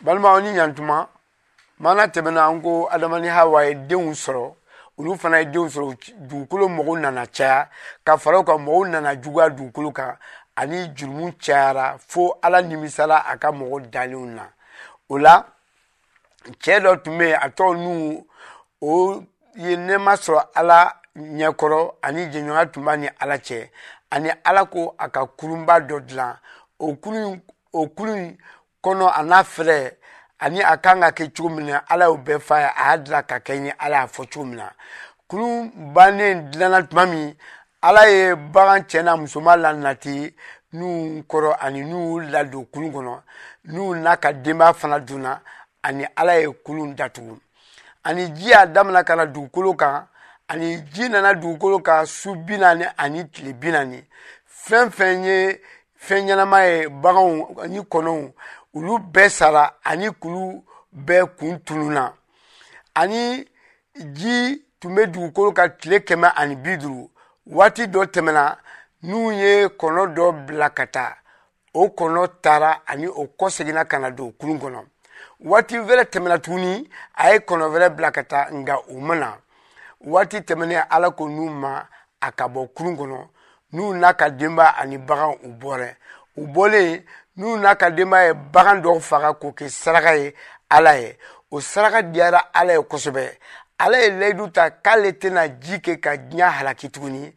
balimaw ni ɲantuma mana tɛmɛna an ko adama ni hawa ye denw sɔrɔ olu fana ye denw sɔrɔ dugukolo mɔgɔw nana caya ka fara u kan mɔgɔw nana juguya dugukolo kan ani jurumu cayara fo ala nimisala a ka mɔgɔ dalenw na o la cɛɛ dɔ tun be a tɔgɔ n'u o ye nɛɛma sɔrɔ ala ɲɛkɔrɔ ani jɛɲɔgɔnya tun b'a ni ala cɛ ani ala ko a ka kurunba dɔ dilan o kurun o kulu in kɔnɔ a n'a fɛlɛ ani a kan ka kɛ cogo min na ala y'o bɛɛ fa ye a y'a dilan ka kɛ ye ala y'a fɔ cogo min na kulu bannen dilanna tuma min ala ye bagan cɛ n'a musoman la nati n'u kɔrɔ ani n'u ladon kulu kɔnɔ n'u n'a ka denbaya fana donna ani ala ye kulu datugu ani ji y'a damina ka na dugukolo kan ani ji nana dugukolo kan su bi naani ani tile bi naani fɛn fɛn ye fɛn ɲɛnama ye baganw ani kɔnɔw olu bɛɛ sara ani kulu bɛɛ kun tununna ani ji tun bɛ dugukolo ka tile kɛmɛ ani bi duuru waati dɔ tɛmɛna n'u ye kɔnɔ dɔ bila ka taa o kɔnɔ taara ani o kɔ seginna ka na don kurun kɔnɔ waati wɛrɛ tɛmɛna tuguni a ye kɔnɔ wɛrɛ bila ka taa nka u ma na waati tɛmɛnen ala ko n'u ma a ka bɔ kurun kɔnɔ n'u n'a ka denba ani bagan u bɔrɛ u bɔlen n'u n'a ka denba ye bagan dɔw faga k'o kɛ saraka ye ala ye o saraka diyara ala ye kosɛbɛ ala ye layidu ta k'ale tɛna ji kɛ ka diɲɛ halaki tuguni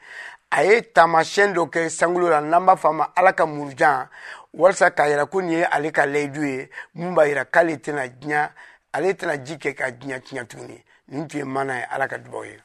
a ye taamasiyɛn dɔ kɛ sankolo la n'an b'a fɔ a ma ala ka murujan walasa k'a yira ko nin ye ale ka layidu ye mun b'a yira k'ale tɛna diɲɛ ale tɛna ji kɛ ka diɲɛ tiɲɛ tuguni nin tun ye mana ye ala ka dubaw ye